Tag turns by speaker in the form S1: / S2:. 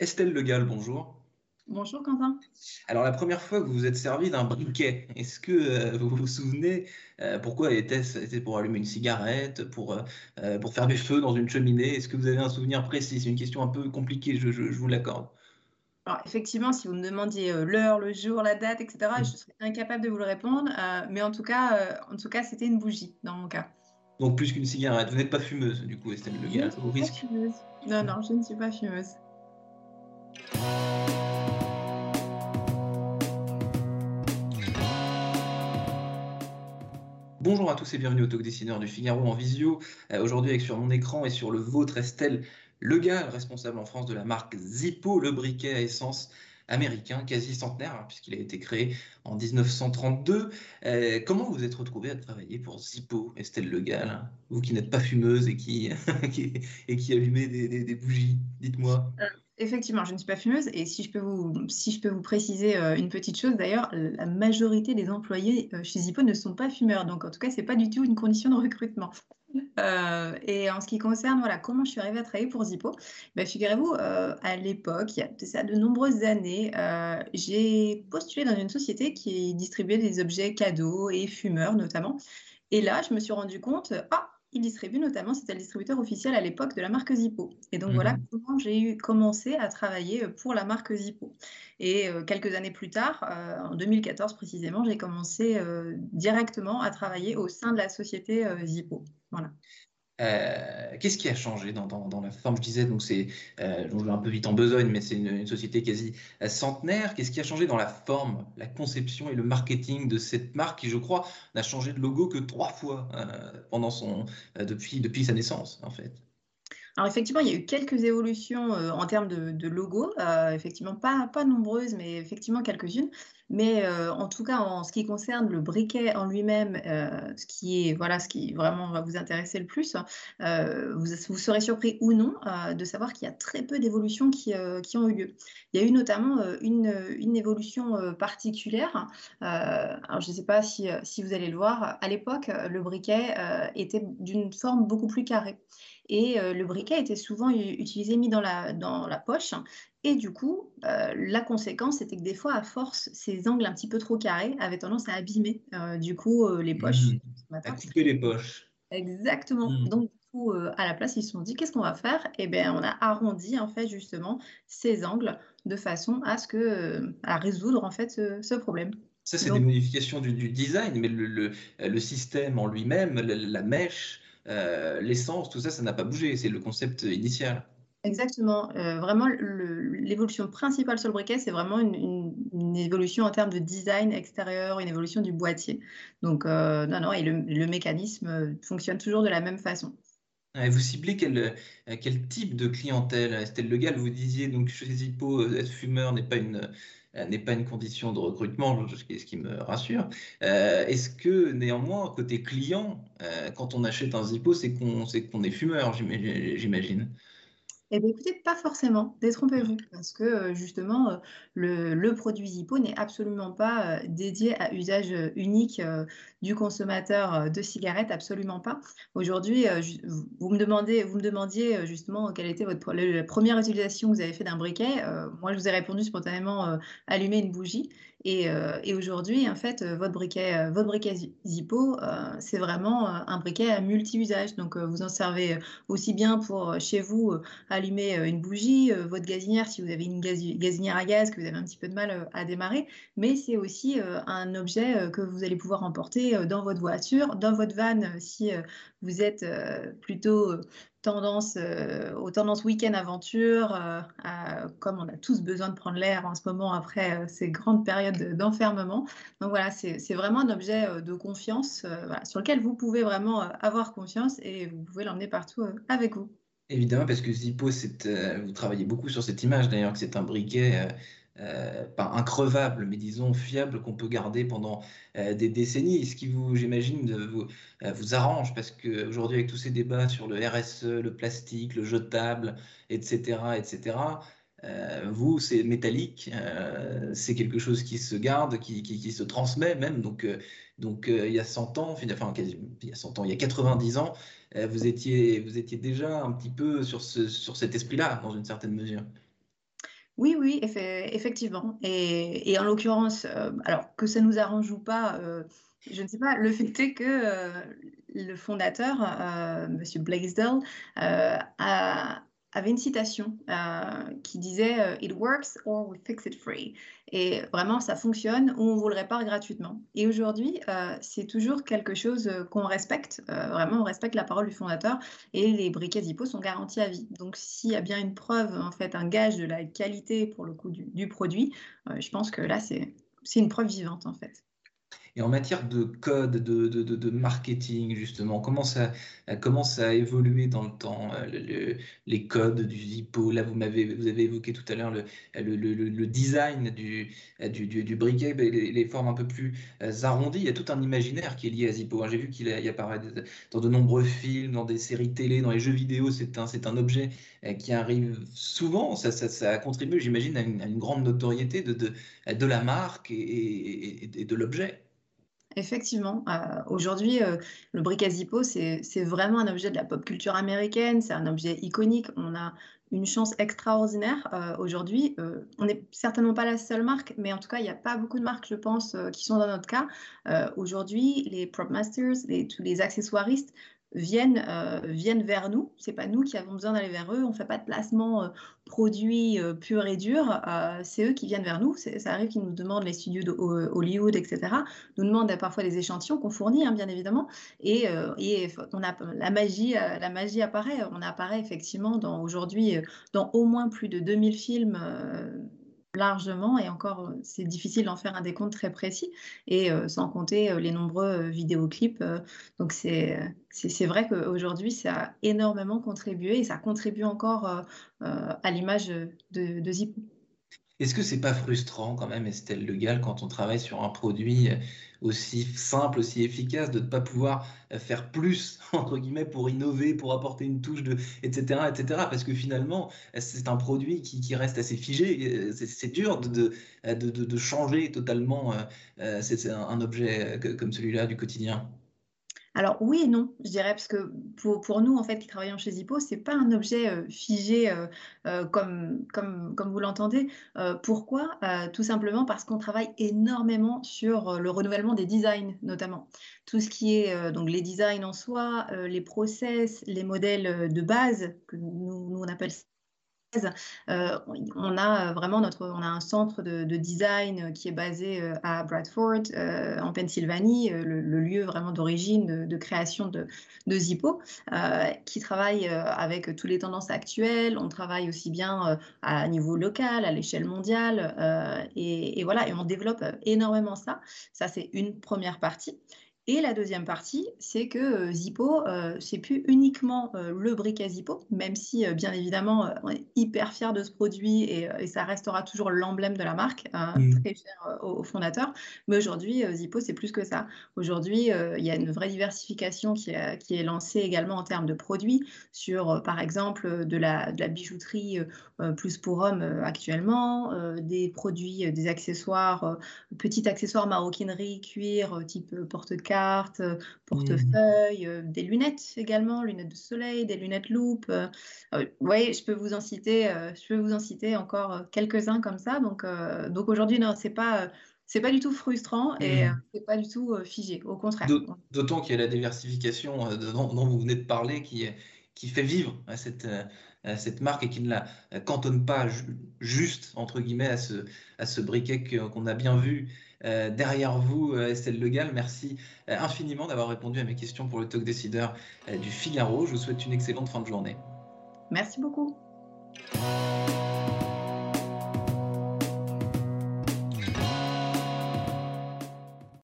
S1: Estelle Legal, bonjour.
S2: Bonjour Quentin.
S1: Alors la première fois que vous vous êtes servi d'un briquet, est-ce que euh, vous vous souvenez euh, pourquoi était-ce C'était pour allumer une cigarette, pour, euh, euh, pour faire des feux dans une cheminée? Est-ce que vous avez un souvenir précis? C'est une question un peu compliquée, je, je- je vous l'accorde.
S2: Alors effectivement, si vous me demandiez l'heure, le jour, la date, etc., je serais incapable de vous le répondre. mais en tout cas, en tout cas, c'était une bougie dans mon cas.
S1: Donc plus qu'une cigarette. Vous n'êtes pas fumeuse, du coup, Estelle
S2: Je ne
S1: Legal,
S2: suis pas fumeuse. Non, non, je ne suis pas fumeuse.
S1: Bonjour à tous et bienvenue au Talk Dessineur du Figaro en visio. Euh, Aujourd'hui avec sur mon écran et sur le vôtre Estelle Legal, responsable en France de la marque Zippo, le briquet à essence américain, quasi centenaire, hein, puisqu'il a été créé en 1932. Euh, comment vous êtes retrouvé à travailler pour Zippo, Estelle Legal, hein, vous qui n'êtes pas fumeuse et qui, allumez des, bougies Dites-moi.
S2: Effectivement, je ne suis pas fumeuse. Et si je peux vous, si je peux vous préciser euh, une petite chose, d'ailleurs, la majorité des employés euh, chez Zippo ne sont pas fumeurs. Donc, en tout cas, c'est pas du tout une condition de recrutement. Euh, et en ce qui concerne voilà, comment je suis arrivée à travailler pour Zippo, ben, figurez-vous, à l'époque, il y a de ça de nombreuses années, j'ai postulé dans une société qui distribuait des objets cadeaux et fumeurs notamment. Et là, je me suis rendu compte, ah, il distribue notamment, c'était le distributeur officiel à l'époque de la marque Zippo. Et donc voilà
S1: Mhm.
S2: comment j'ai eu commencé à travailler pour la marque Zippo. Et euh, quelques années plus tard, euh, en 2014 précisément, j'ai commencé euh, directement à travailler au sein de la société euh, Zippo. Voilà.
S1: Euh, qu'est-ce qui a changé dans, la forme? Je disais, donc c'est, euh, je vais un peu vite en besogne, mais c'est une, société quasi euh, centenaire. Qu'est-ce qui a changé dans la forme, la conception et le marketing de cette marque qui, je crois, n'a changé de logo que trois fois pendant son, depuis, depuis sa naissance, en fait?
S2: Alors effectivement, il y a eu quelques évolutions euh, en termes de, de logo, euh, effectivement pas, nombreuses, mais effectivement quelques-unes. Mais euh, en tout cas, en ce qui concerne le briquet en lui-même, ce qui est voilà, ce qui vraiment va vous intéresser le plus, vous, serez surpris ou non de savoir qu'il y a très peu d'évolutions qui, ont eu lieu. Il y a eu notamment une, évolution particulière. Alors je ne sais pas si, vous allez le voir. À l'époque, le briquet était d'une forme beaucoup plus carrée. Et euh, le briquet était souvent utilisé, mis dans la, dans la poche. Et du coup, euh, la conséquence, c'était que des fois, à force, ces angles un petit peu trop carrés avaient tendance à abîmer, euh, du coup, euh, les poches du
S1: À couper les poches.
S2: Exactement.
S1: Hmm.
S2: Donc, du coup, à la place, ils se sont dit, qu'est-ce qu'on va faire? Eh bien, on a arrondi, en fait, justement, ces angles de façon à ce que, à résoudre, en fait, ce, ce problème.
S1: Ça, c'est des modifications du, du design, mais le, le, le système en lui-même, la, la mèche, euh, l'essence, tout ça, ça n'a pas bougé. C'est le concept initial.
S2: Exactement. Euh, vraiment, l'évolution principale sur le briquet, c'est vraiment une, une- une évolution en termes de design extérieur, une évolution du boîtier. Donc, euh, non, non, et le, le mécanisme fonctionne toujours de la même façon.
S1: Et vous ciblez quel, quel type de clientèle? Estelle Le Gall, vous disiez donc chez Zippo, euh, être fumeur n'est pas une, n'est pas une condition de recrutement, ce qui me rassure. Euh, est-ce que néanmoins, côté client, euh, quand on achète un Zippo, c'est qu'on, est fumeur, j'ima- j'imagine?
S2: Eh bien, écoutez, pas forcément, détrompez-vous, parce que euh, justement, euh, le, produit Zippo n'est absolument pas euh, dédié à usage unique du consommateur de cigarettes, absolument pas. Aujourd'hui, vous me demandez, vous me demandiez justement quelle était votre, la première utilisation que vous avez fait d'un briquet. Moi, je vous ai répondu spontanément allumer une bougie. Et, euh, et aujourd'hui, en fait, euh, votre briquet, euh, votre briquet Zi- Zippo, c'est vraiment un briquet à multi-usage. Donc, vous en servez aussi bien pour chez vous. allumer une bougie, votre gazinière si vous avez une gazi- gazinière à gaz, que vous avez un petit peu de mal à démarrer, mais c'est aussi un objet que vous allez pouvoir emporter dans votre voiture, dans votre van si vous êtes plutôt tendance euh, aux tendances week-end aventure, euh, comme on a tous besoin de prendre l'air en ce moment après euh, ces grandes périodes de- d'enfermement. Donc voilà, c'est vraiment un objet de confiance sur lequel vous pouvez vraiment avoir confiance et vous pouvez l'emmener partout avec vous.
S1: Évidemment, parce que Zippo, vous travaillez beaucoup sur cette image d'ailleurs, que c'est un briquet euh, pas increvable, mais disons fiable qu'on peut garder pendant euh, des décennies. Ce qui vous, j'imagine, vous, euh, vous arrange, parce qu'aujourd'hui, avec tous ces débats sur le RSE, le plastique, le jetable, etc., etc., vous, c'est métallique, c'est quelque chose qui se garde, qui, qui, se transmet même. Donc, donc il y a 100 ans, il y a 100 ans, il y a 90 ans, vous étiez, vous étiez déjà un petit peu sur ce, sur cet esprit-là, dans une certaine mesure.
S2: Oui, oui, effectivement. Et, en l'occurrence, alors que ça nous arrange ou pas, je ne sais pas, le fait est que le fondateur, Monsieur Blaisdell, a, avait une citation euh, qui disait euh, It works or we fix it free. Et vraiment, ça fonctionne ou on vous le répare gratuitement. Et aujourd'hui, euh, c'est toujours quelque chose qu'on respecte. vraiment, on respecte la parole du fondateur et les briquets Zippo sont garantis à vie. Donc, s'il y a bien une preuve, en fait, un gage de la qualité pour le coup du, du produit, je pense que là, c'est une preuve vivante, en fait.
S1: Et en matière de code, de, de, de, marketing, justement, comment ça, comment ça a évolué dans le temps, euh, les codes du Zippo? Là, vous, m'avez, vous avez évoqué tout à l'heure le, le, design du, du, du, briquet, les, les, formes un peu plus euh, arrondies. Il y a tout un imaginaire qui est lié à Zippo. Hein. J'ai vu qu'il apparaît dans de nombreux films, dans des séries télé, dans les jeux vidéo. C'est un, un objet euh, qui arrive souvent. Ça, ça, ça contribue, j'imagine, à, une, grande notoriété de, de, de la marque et de l'objet.
S2: Effectivement, euh, aujourd'hui, euh, le briquet Zippo, c'est vraiment un objet de la pop culture américaine, c'est un objet iconique. On a une chance extraordinaire euh, aujourd'hui. on n'est certainement pas la seule marque, mais en tout cas, il n'y a pas beaucoup de marques, je pense, qui sont dans notre cas. aujourd'hui, les prop masters, les accessoiristes viennent, euh, viennent vers nous. Ce n'est pas nous qui avons besoin d'aller vers eux. On ne fait pas de placement euh, produit euh, pur et dur. c'est eux qui viennent vers nous. Ça arrive qu'ils nous demandent les studios de Hollywood, etc. Nous demandent parfois des échantillons qu'on fournit, hein, bien évidemment. Et, et, on a, la, magie, la magie apparaît. On apparaît effectivement aujourd'hui dans au moins plus de 2000 films largement et encore c'est difficile d'en faire un décompte très précis et sans compter les nombreux vidéoclips donc c'est c'est vrai qu'aujourd'hui ça a énormément contribué et ça contribue encore à l'image de, de Zippo.
S1: Est-ce que c'est pas frustrant quand même, Estelle Le Gall, quand on travaille sur un produit euh, aussi simple, aussi efficace, de ne pas pouvoir euh, faire plus, entre guillemets, pour innover, pour apporter une touche, de, etc., etc. Parce que finalement, c'est un produit qui, reste assez figé. C'est dur de, de, de, changer totalement un objet comme celui-là du quotidien.
S2: Alors oui et non, je dirais, parce que pour, nous, en fait, qui travaillons chez Zippo, ce n'est pas un objet euh, figé euh, euh, comme vous l'entendez. pourquoi? Tout simplement parce qu'on travaille énormément sur le renouvellement des designs, notamment. Tout ce qui est donc les designs en soi, les process, les modèles de base, que nous, nous on appelle euh, on a vraiment notre, on a un centre de, design qui est basé euh, à Bradford, euh, en Pennsylvanie, le, lieu vraiment d'origine de, création de, Zippo, qui travaille avec toutes les tendances actuelles. On travaille aussi bien à niveau local, à l'échelle mondiale, et, et, voilà, et on développe énormément ça. Ça, c'est une première partie. Et la deuxième partie, c'est que euh, Zippo, euh, c'est plus uniquement euh, le briquet Zippo, même si bien évidemment on est hyper fier de ce produit et, ça restera toujours l'emblème de la marque, hein, mmh. très cher aux, fondateurs. Mais aujourd'hui, Zippo, c'est plus que ça. Aujourd'hui, il y a une vraie diversification qui, qui, est lancée également en termes de produits, sur par exemple de la, de la bijouterie plus pour hommes actuellement, des produits, des accessoires, petits accessoires maroquinerie, cuir, type porte-clés cartes, euh, portefeuille, euh, des lunettes également, lunettes de soleil, des lunettes loupe. Euh, oui, je peux vous en citer, je peux vous en citer encore quelques-uns comme ça. Donc, donc aujourd'hui, non, c'est pas c'est pas du tout frustrant et mmh. c'est pas du tout figé, au contraire.
S1: D'autant qu'il y a la diversification dont, vous venez de parler qui, qui fait vivre cette, cette marque et qui ne la cantonne pas juste, entre guillemets, à ce, à ce briquet qu'on a bien vu euh, derrière vous, euh, Estelle Legal. Merci euh, infiniment d'avoir répondu à mes questions pour le talk décideur du Figaro. Je vous souhaite une excellente fin de journée.
S2: Merci beaucoup.